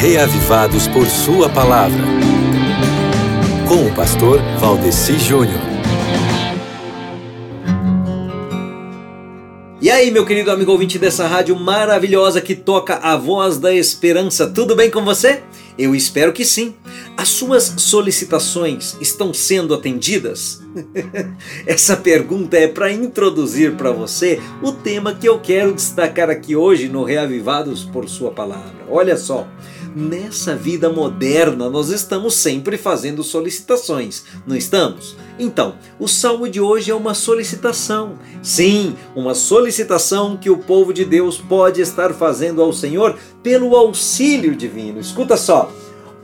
reavivados por Sua palavra. Com o pastor Valdeci Júnior. E aí, meu querido amigo ouvinte dessa rádio maravilhosa que toca a voz da esperança, tudo bem com você? Eu espero que sim. As suas solicitações estão sendo atendidas? Essa pergunta é para introduzir para você o tema que eu quero destacar aqui hoje no Reavivados por Sua Palavra. Olha só, nessa vida moderna nós estamos sempre fazendo solicitações, não estamos? Então, o salmo de hoje é uma solicitação. Sim, uma solicitação que o povo de Deus pode estar fazendo ao Senhor pelo auxílio divino. Escuta só.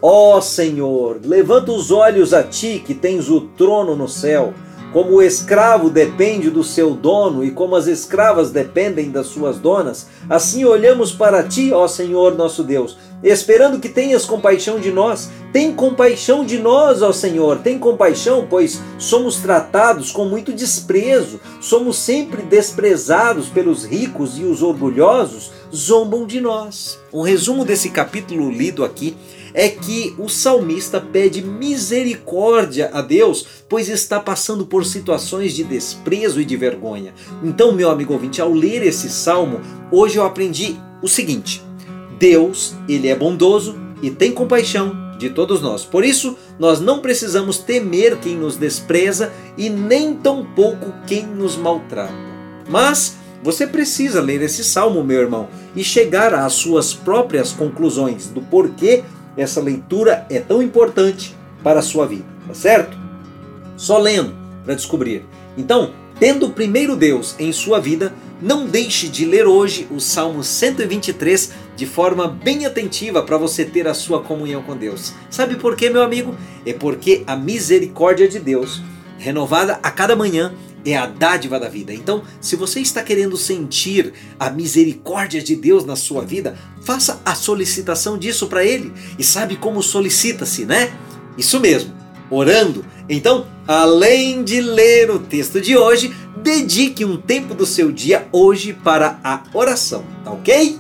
Ó Senhor, levanta os olhos a ti que tens o trono no céu. Como o escravo depende do seu dono e como as escravas dependem das suas donas, assim olhamos para ti, ó Senhor nosso Deus, esperando que tenhas compaixão de nós. Tem compaixão de nós, ó Senhor, tem compaixão, pois somos tratados com muito desprezo, somos sempre desprezados pelos ricos e os orgulhosos zombam de nós. Um resumo desse capítulo lido aqui é que o salmista pede misericórdia a Deus, pois está passando por situações de desprezo e de vergonha. Então, meu amigo ouvinte, ao ler esse salmo, hoje eu aprendi o seguinte: Deus, ele é bondoso e tem compaixão de todos nós. Por isso, nós não precisamos temer quem nos despreza e nem tampouco quem nos maltrata. Mas você precisa ler esse salmo, meu irmão, e chegar às suas próprias conclusões do porquê essa leitura é tão importante para a sua vida, tá certo? Só lendo para descobrir. Então, tendo o primeiro Deus em sua vida, não deixe de ler hoje o Salmo 123 de forma bem atentiva para você ter a sua comunhão com Deus. Sabe por quê, meu amigo? É porque a misericórdia de Deus, renovada a cada manhã, é a dádiva da vida. Então, se você está querendo sentir a misericórdia de Deus na sua vida, faça a solicitação disso para Ele. E sabe como solicita-se, né? Isso mesmo, orando. Então, além de ler o texto de hoje, dedique um tempo do seu dia hoje para a oração, tá ok?